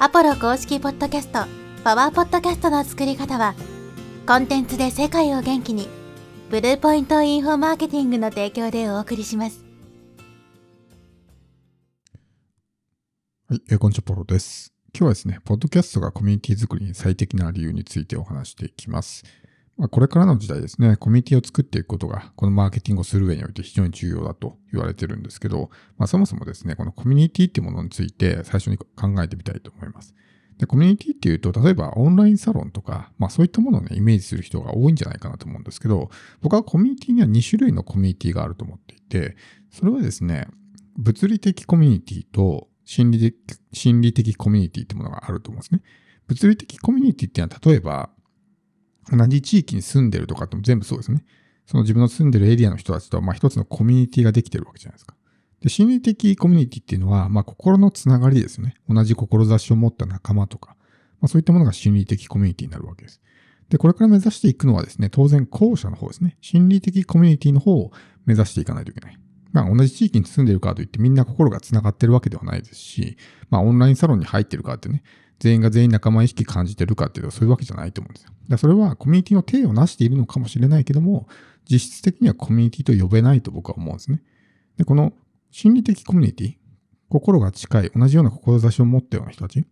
アポロ公式ポッドキャスト、パワーポッドキャストの作り方は、コンテンツで世界を元気に、ブルーポイントインフォマーケティングの提供でお送りします。はい、えーこんにちは、ポロです。今日はですね、ポッドキャストがコミュニティ作りに最適な理由についてお話していきます。まあ、これからの時代ですね、コミュニティを作っていくことが、このマーケティングをする上において非常に重要だと言われてるんですけど、まあ、そもそもですね、このコミュニティっていうものについて最初に考えてみたいと思います。で、コミュニティっていうと、例えばオンラインサロンとか、まあそういったものをね、イメージする人が多いんじゃないかなと思うんですけど、僕はコミュニティには2種類のコミュニティがあると思っていて、それはですね、物理的コミュニティと心理的心理的コミュニティってものがあると思うんですね。物理的コミュニティっていうのは、例えば、同じ地域に住んでるとかっても全部そうですね。その自分の住んでるエリアの人たちとは、まあ一つのコミュニティができてるわけじゃないですか。で、心理的コミュニティっていうのは、まあ心のつながりですよね。同じ志を持った仲間とか、まあそういったものが心理的コミュニティになるわけです。で、これから目指していくのはですね、当然後者の方ですね。心理的コミュニティの方を目指していかないといけない。まあ同じ地域に住んでるからといってみんな心が繋がってるわけではないですし、まあオンラインサロンに入ってるからってね、全員が全員仲間意識感じてるかっていうとそういうわけじゃないと思うんですよ。だそれはコミュニティの体を成しているのかもしれないけども、実質的にはコミュニティと呼べないと僕は思うんですね。で、この心理的コミュニティ、心が近い、同じような志を持ったような人たち、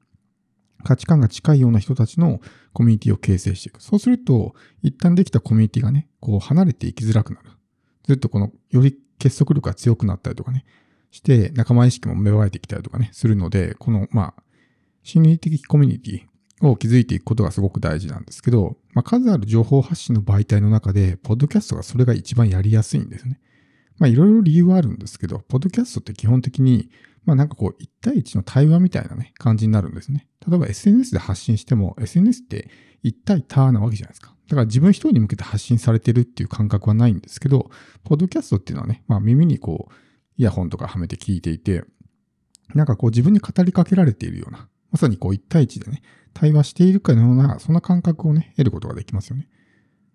価値観が近いような人たちのコミュニティを形成していく。そうすると、一旦できたコミュニティがね、こう離れていきづらくなる。ずっとこの、より結束力が強くなったりとかね、して仲間意識も芽生えてきたりとかね、するので、この、まあ、心理的コミュニティを築いていくことがすごく大事なんですけど、まあ、数ある情報発信の媒体の中で、ポッドキャストがそれが一番やりやすいんですね。まあ、いろいろ理由はあるんですけど、ポッドキャストって基本的に、まあなんかこう、1対1の対話みたいなね、感じになるんですね。例えば SNS で発信しても、SNS って1対他なわけじゃないですか。だから自分一人に向けて発信されてるっていう感覚はないんですけど、ポッドキャストっていうのはね、まあ耳にこう、イヤホンとかはめて聞いていて、なんかこう自分に語りかけられているような、まさにこう1対1でね、対話しているかのような、そんな感覚をね、得ることができますよね。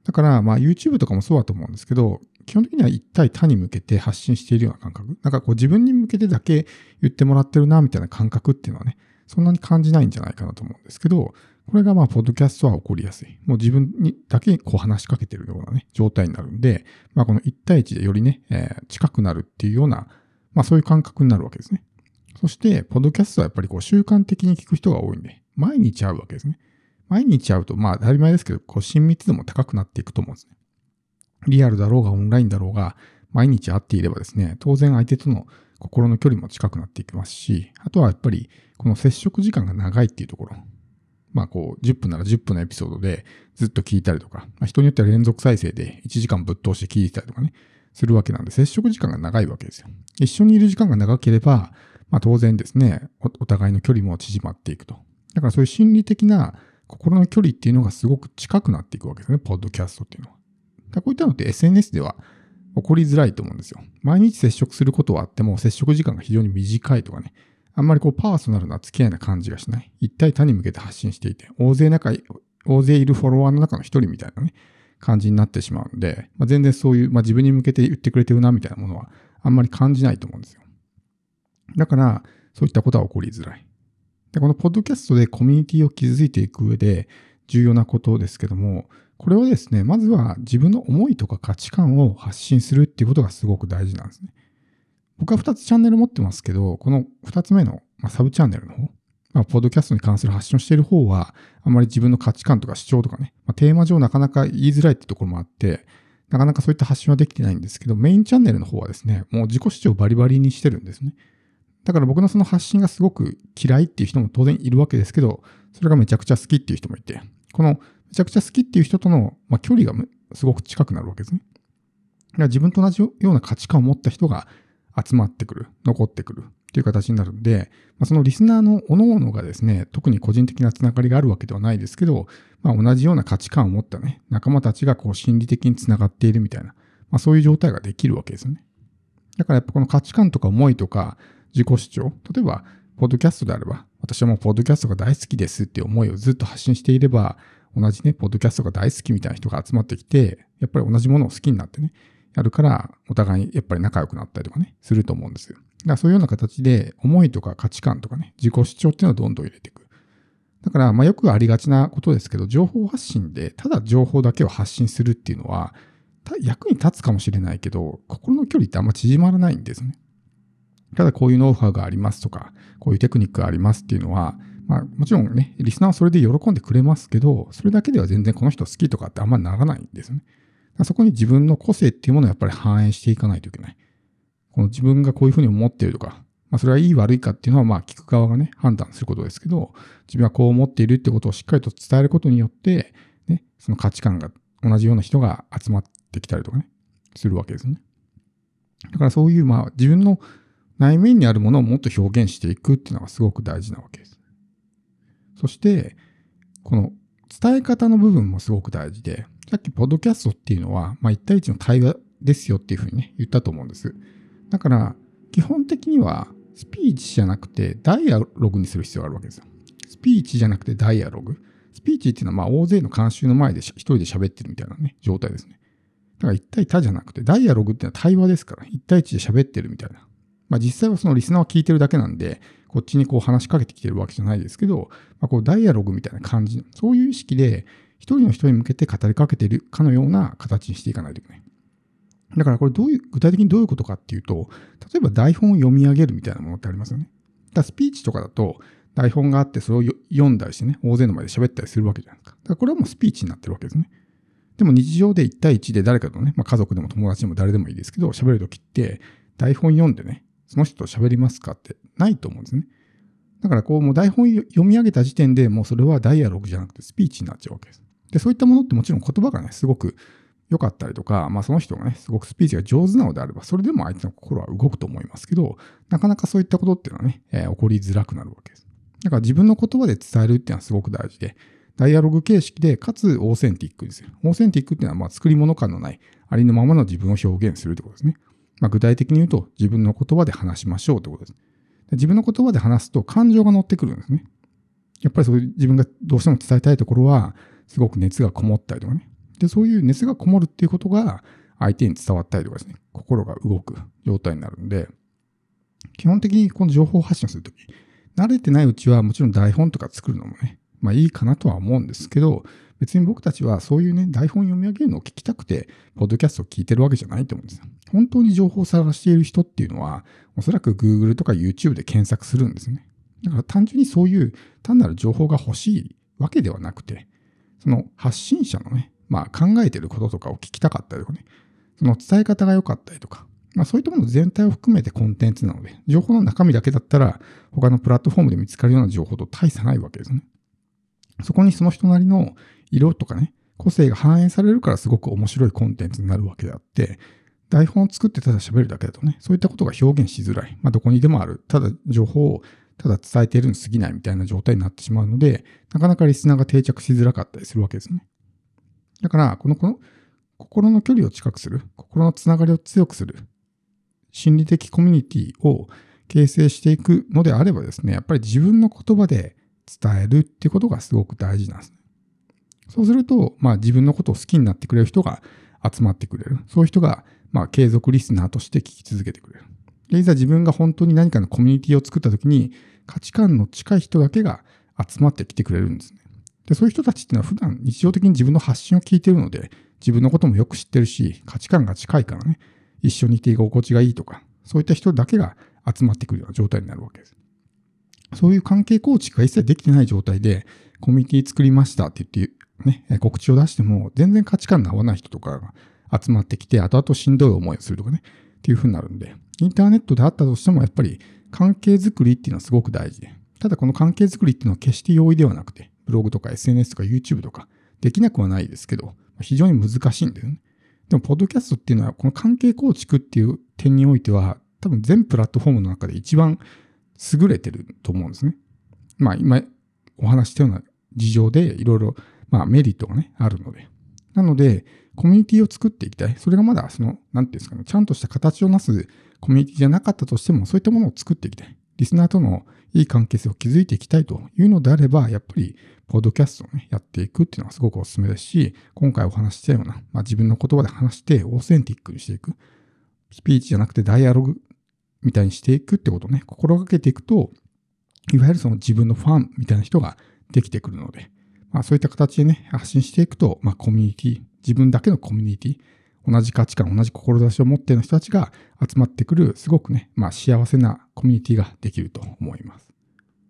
だから、まあ YouTube とかもそうだと思うんですけど、基本的には一対他に向けて発信しているような感覚。なんかこう自分に向けてだけ言ってもらってるな、みたいな感覚っていうのはね、そんなに感じないんじゃないかなと思うんですけど、これがまあ、ポッドキャストは起こりやすい。もう自分にだけこう話しかけてるようなね、状態になるんで、まあこの一対一でよりね、えー近くなるっていうような、まあそういう感覚になるわけですね。そして、ポッドキャストはやっぱりこう習慣的に聞く人が多いんで、毎日会うわけですね。毎日会うと、まあ当たり前ですけど、こう親密度も高くなっていくと思うんですね。リアルだろうがオンラインだろうが、毎日会っていればですね、当然相手との心の距離も近くなっていきますし、あとはやっぱりこの接触時間が長いっていうところ。まあこう、10分なら10分のエピソードでずっと聞いたりとか、まあ、人によっては連続再生で1時間ぶっ通して聞いてたりとかね、するわけなんで、接触時間が長いわけですよ。一緒にいる時間が長ければ、まあ当然ですね、おお互いの距離も縮まっていくと。だからそういう心理的な心の距離っていうのがすごく近くなっていくわけですね、ポッドキャストっていうのは。だこういったのって SNS では起こりづらいと思うんですよ。毎日接触することはあっても接触時間が非常に短いとかね。あんまりこうパーソナルな付き合いな感じがしない。一対他に向けて発信していて、大勢中、大勢いるフォロワーの中の一人みたいなね、感じになってしまうんで、まあ、全然そういう、まあ、自分に向けて言ってくれてるなみたいなものはあんまり感じないと思うんですよ。だから、そういったことは起こりづらい。で、このポッドキャストでコミュニティを築いていく上で重要なことですけども、これをですね、まずは自分の思いとか価値観を発信するっていうことがすごく大事なんですね。僕は2つチャンネル持ってますけど、この2つ目の、まあ、サブチャンネルの方、まあ、ポッドキャストに関する発信をしている方は、あまり自分の価値観とか主張とかね、まあ、テーマ上なかなか言いづらいってところもあって、なかなかそういった発信はできてないんですけど、メインチャンネルの方はですね、もう自己主張バリバリにしてるんですね。だから僕のその発信がすごく嫌いっていう人も当然いるわけですけど、それがめちゃくちゃ好きっていう人もいて、このめちゃくちゃ好きっていう人との、まあ、距離がすごく近くなるわけですね。だから自分と同じような価値観を持った人が集まってくる、残ってくるっていう形になるんで、まあ、そのリスナーの各々がですね、特に個人的なつながりがあるわけではないですけど、まあ、同じような価値観を持ったね、仲間たちがこう心理的につながっているみたいな、まあ、そういう状態ができるわけですよね。だからやっぱこの価値観とか思いとか自己主張、例えば、ポッドキャストであれば、私はもうポッドキャストが大好きですっていう思いをずっと発信していれば、同じね、ポッドキャストが大好きみたいな人が集まってきて、やっぱり同じものを好きになってね、やるから、お互いやっぱり仲良くなったりとかね、すると思うんですよ。だからそういうような形で、思いとか価値観とかね、自己主張っていうのをどんどん入れていく。だから、まあよくありがちなことですけど、情報発信で、ただ情報だけを発信するっていうのは、役に立つかもしれないけど、心の距離ってあんま縮まらないんですね。ただこういうノウハウがありますとか、こういうテクニックがありますっていうのは、まあもちろんね、リスナーはそれで喜んでくれますけど、それだけでは全然この人好きとかってあんまりならないんですよね。そこに自分の個性っていうものをやっぱり反映していかないといけない。この自分がこういうふうに思っているとか、まあそれはいい悪いかっていうのはまあ聞く側がね、判断することですけど、自分はこう思っているってことをしっかりと伝えることによって、ね、その価値観が同じような人が集まってきたりとかね、するわけですよね。だからそういうまあ自分の内面にあるものをもっと表現していくっていうのがすごく大事なわけです。そして、この伝え方の部分もすごく大事で、さっきポッドキャストっていうのは、まあ、1対1の対話ですよっていうふうにね、言ったと思うんです。だから、基本的には、スピーチじゃなくて、ダイアログにする必要があるわけですよ。スピーチじゃなくてダイアログ。スピーチっていうのは、まあ、大勢の監修の前で一人で喋ってるみたいなね、状態ですね。だから1対他じゃなくて、ダイアログっていうのは対話ですから、1対1で喋ってるみたいな。まあ実際はそのリスナーは聞いてるだけなんで、こっちにこう話しかけてきてるわけじゃないですけど、まあ、こうダイアログみたいな感じ、そういう意識で一人の人に向けて語りかけてるかのような形にしていかないといけない。だからこれどういう、具体的にどういうことかっていうと、例えば台本を読み上げるみたいなものってありますよね。だスピーチとかだと台本があってそれを読んだりしてね、大勢の前で喋ったりするわけじゃないですか。だからこれはもうスピーチになってるわけですね。でも日常で1対1で誰かとね、まあ、家族でも友達でも誰でもいいですけど、喋るときって台本読んでね、その人と喋りますかってないと思うんですね。だからこう、もう台本読み上げた時点でもうそれはダイアログじゃなくてスピーチになっちゃうわけです。で、そういったものってもちろん言葉がね、すごく良かったりとか、まあその人がね、すごくスピーチが上手なのであれば、それでも相手の心は動くと思いますけど、なかなかそういったことっていうのはね、えー、起こりづらくなるわけです。だから自分の言葉で伝えるっていうのはすごく大事で、ダイアログ形式で、かつオーセンティックですよ。オーセンティックっていうのは、まあ作り物感のない、ありのままの自分を表現するってことですね。まあ、具体的に言うと自分の言葉で話しましょうということです。自分の言葉で話すと感情が乗ってくるんですね。やっぱりそういう自分がどうしても伝えたいところは、すごく熱がこもったりとかね。で、そういう熱がこもるっていうことが相手に伝わったりとかですね、心が動く状態になるんで、基本的にこの情報発信するとき、慣れてないうちはもちろん台本とか作るのもね、まあいいかなとは思うんですけど、別に僕たちはそういうね、台本読み上げるのを聞きたくて、ポッドキャストを聞いてるわけじゃないと思うんですよ。本当に情報を探している人っていうのは、おそらく Google とか YouTube で検索するんですね。だから単純にそういう単なる情報が欲しいわけではなくて、その発信者のね、まあ考えてることとかを聞きたかったりとかね、その伝え方が良かったりとか、まあそういったもの全体を含めてコンテンツなので、情報の中身だけだったら他のプラットフォームで見つかるような情報と大差ないわけですね。そこにその人なりの色とかね、個性が反映されるからすごく面白いコンテンツになるわけであって、台本を作ってただ喋るだけだとね、そういったことが表現しづらい。まあ、どこにでもある。ただ情報をただ伝えているに過ぎないみたいな状態になってしまうので、なかなかリスナーが定着しづらかったりするわけですね。だから、この、この、心の距離を近くする、心のつながりを強くする、心理的コミュニティを形成していくのであればですね、やっぱり自分の言葉で伝えるっていうことがすごく大事なんです。そうすると、まあ自分のことを好きになってくれる人が集まってくれる。そういう人が、まあ継続リスナーとして聞き続けてくれる。で、いざ自分が本当に何かのコミュニティを作った時に、価値観の近い人だけが集まってきてくれるんですね。で、そういう人たちっていうのは普段日常的に自分の発信を聞いてるので、自分のこともよく知ってるし、価値観が近いからね、一緒にいて居心地がいいとか、そういった人だけが集まってくるような状態になるわけです。そういう関係構築が一切できてない状態で、コミュニティ作りましたって言ってね、告知を出しても、全然価値観の合わない人とかが集まってきて、後々しんどい思いをするとかね、っていう風になるんで、インターネットであったとしても、やっぱり関係づくりっていうのはすごく大事で、ただこの関係づくりっていうのは決して容易ではなくて、ブログとか SNS とか YouTube とか、できなくはないですけど、非常に難しいんだよね。でも、ポッドキャストっていうのは、この関係構築っていう点においては、多分全プラットフォームの中で一番優れてると思うんですね。まあ、今お話したような事情でいろいろまあメリットがね、あるので。なので、コミュニティを作っていきたい。それがまだその、なんていうんですかね、ちゃんとした形をなすコミュニティじゃなかったとしても、そういったものを作っていきたい。リスナーとのいい関係性を築いていきたいというのであれば、やっぱり、ポッドキャストをね、やっていくっていうのはすごくお勧めですし、今回お話ししたような、まあ、自分の言葉で話してオーセンティックにしていく。スピーチじゃなくてダイアログみたいにしていくってことをね、心がけていくと、いわゆるその自分のファンみたいな人ができてくるので、まあそういった形でね、発信していくと、まあコミュニティ、自分だけのコミュニティ、同じ価値観、同じ志を持っている人たちが集まってくる、すごくね、まあ幸せなコミュニティができると思います。